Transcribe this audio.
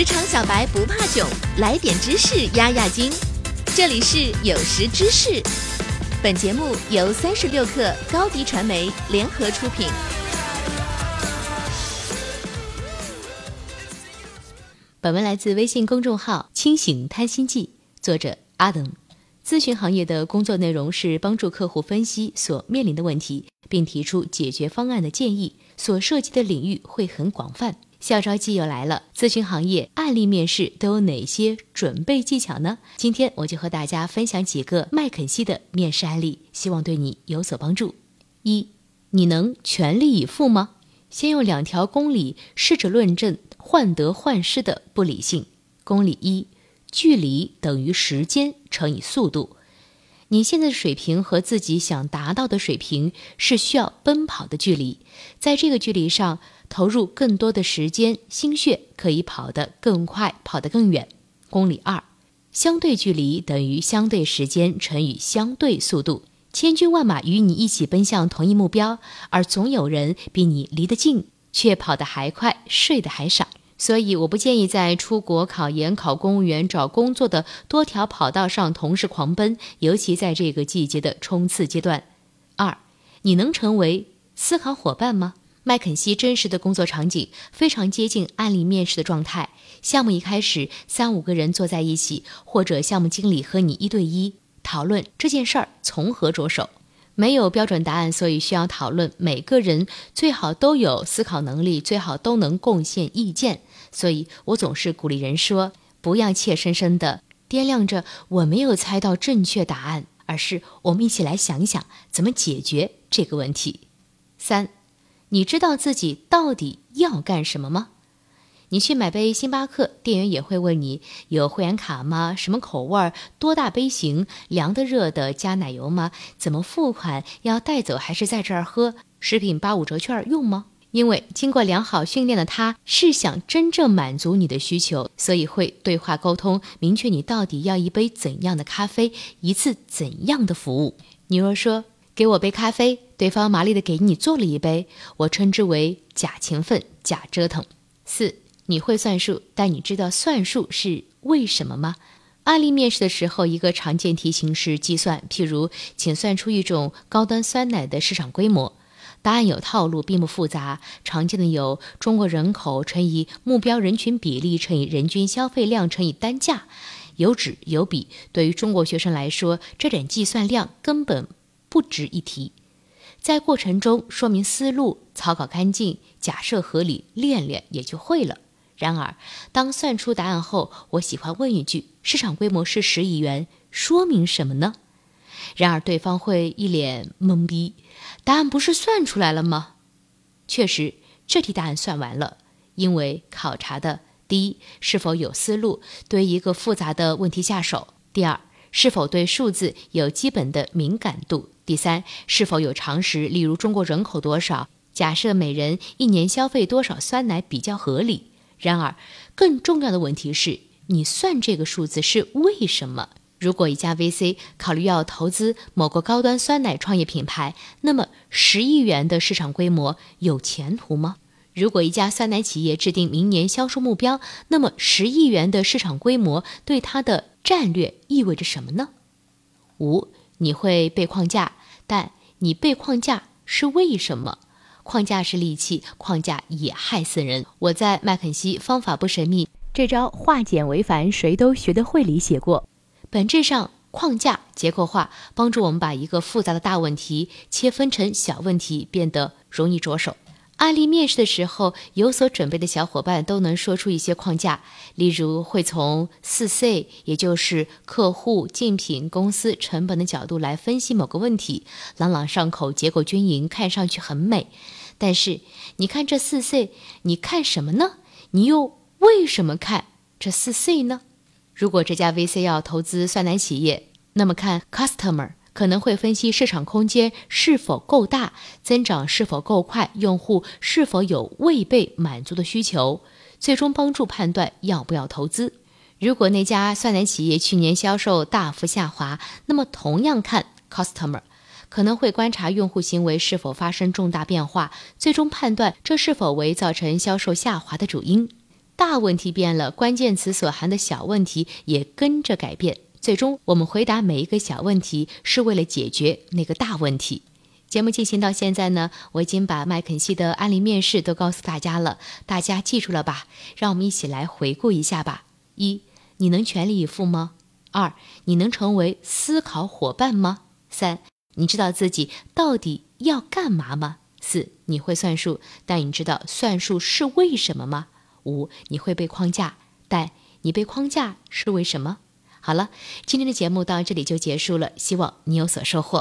职场小白不怕囧，来点知识压压惊。这里是有识知识，本节目由三十六克高低传媒联合出品。本文来自微信公众号“清醒贪心记”，作者阿登。咨询行业的工作内容是帮助客户分析所面临的问题，并提出解决方案的建议，所涉及的领域会很广泛。校招季又来了，咨询行业案例面试都有哪些准备技巧呢？今天我就和大家分享几个麦肯锡的面试案例，希望对你有所帮助。一，你能全力以赴吗？先用两条公理试着论证患得患失的不理性。公理一。距离等于时间乘以速度。你现在的水平和自己想达到的水平是需要奔跑的距离，在这个距离上投入更多的时间心血，可以跑得更快，跑得更远。公里二，相对距离等于相对时间乘以相对速度。千军万马与你一起奔向同一目标，而总有人比你离得近，却跑得还快，睡得还少。所以，我不建议在出国考研、考公务员、找工作的多条跑道上同时狂奔，尤其在这个季节的冲刺阶段。二，你能成为思考伙伴吗？麦肯锡真实的工作场景非常接近案例面试的状态。项目一开始，三五个人坐在一起，或者项目经理和你一对一讨论这件事儿从何着手。没有标准答案，所以需要讨论。每个人最好都有思考能力，最好都能贡献意见。所以我总是鼓励人说，不要怯生生的掂量着我没有猜到正确答案，而是我们一起来想想怎么解决这个问题。三，你知道自己到底要干什么吗？你去买杯星巴克，店员也会问你有会员卡吗？什么口味儿？多大杯型？凉的、热的？加奶油吗？怎么付款？要带走还是在这儿喝？食品八五折券用吗？因为经过良好训练的他，是想真正满足你的需求，所以会对话沟通，明确你到底要一杯怎样的咖啡，一次怎样的服务。你若说给我杯咖啡，对方麻利的给你做了一杯，我称之为假勤奋、假折腾。四，你会算数，但你知道算数是为什么吗？案例面试的时候，一个常见题型是计算，譬如，请算出一种高端酸奶的市场规模。答案有套路，并不复杂。常见的有中国人口乘以目标人群比例乘以人均消费量乘以单价，有纸有笔。对于中国学生来说，这点计算量根本不值一提。在过程中说明思路，草稿干净，假设合理，练练也就会了。然而，当算出答案后，我喜欢问一句：市场规模是十亿元，说明什么呢？然而，对方会一脸懵逼。答案不是算出来了吗？确实，这题答案算完了。因为考察的第一，是否有思路，对一个复杂的问题下手；第二，是否对数字有基本的敏感度；第三，是否有常识，例如中国人口多少，假设每人一年消费多少酸奶比较合理。然而，更重要的问题是你算这个数字是为什么？如果一家 VC 考虑要投资某个高端酸奶创业品牌，那么十亿元的市场规模有前途吗？如果一家酸奶企业制定明年销售目标，那么十亿元的市场规模对它的战略意味着什么呢？五，你会背框架，但你背框架是为什么？框架是利器，框架也害死人。我在麦肯锡方法不神秘，这招化简为繁，谁都学得会里写过。本质上，框架结构化帮助我们把一个复杂的大问题切分成小问题，变得容易着手。案例面试的时候，有所准备的小伙伴都能说出一些框架，例如会从四 C，也就是客户、竞品、公司、成本的角度来分析某个问题，朗朗上口，结构均匀，看上去很美。但是，你看这四 C，你看什么呢？你又为什么看这四 C 呢？如果这家 VC 要投资酸奶企业，那么看 customer 可能会分析市场空间是否够大，增长是否够快，用户是否有未被满足的需求，最终帮助判断要不要投资。如果那家酸奶企业去年销售大幅下滑，那么同样看 customer 可能会观察用户行为是否发生重大变化，最终判断这是否为造成销售下滑的主因。大问题变了，关键词所含的小问题也跟着改变。最终，我们回答每一个小问题，是为了解决那个大问题。节目进行到现在呢，我已经把麦肯锡的案例面试都告诉大家了，大家记住了吧？让我们一起来回顾一下吧。一，你能全力以赴吗？二，你能成为思考伙伴吗？三，你知道自己到底要干嘛吗？四，你会算数，但你知道算数是为什么吗？五，你会被框架，但你被框架是为什么？好了，今天的节目到这里就结束了，希望你有所收获。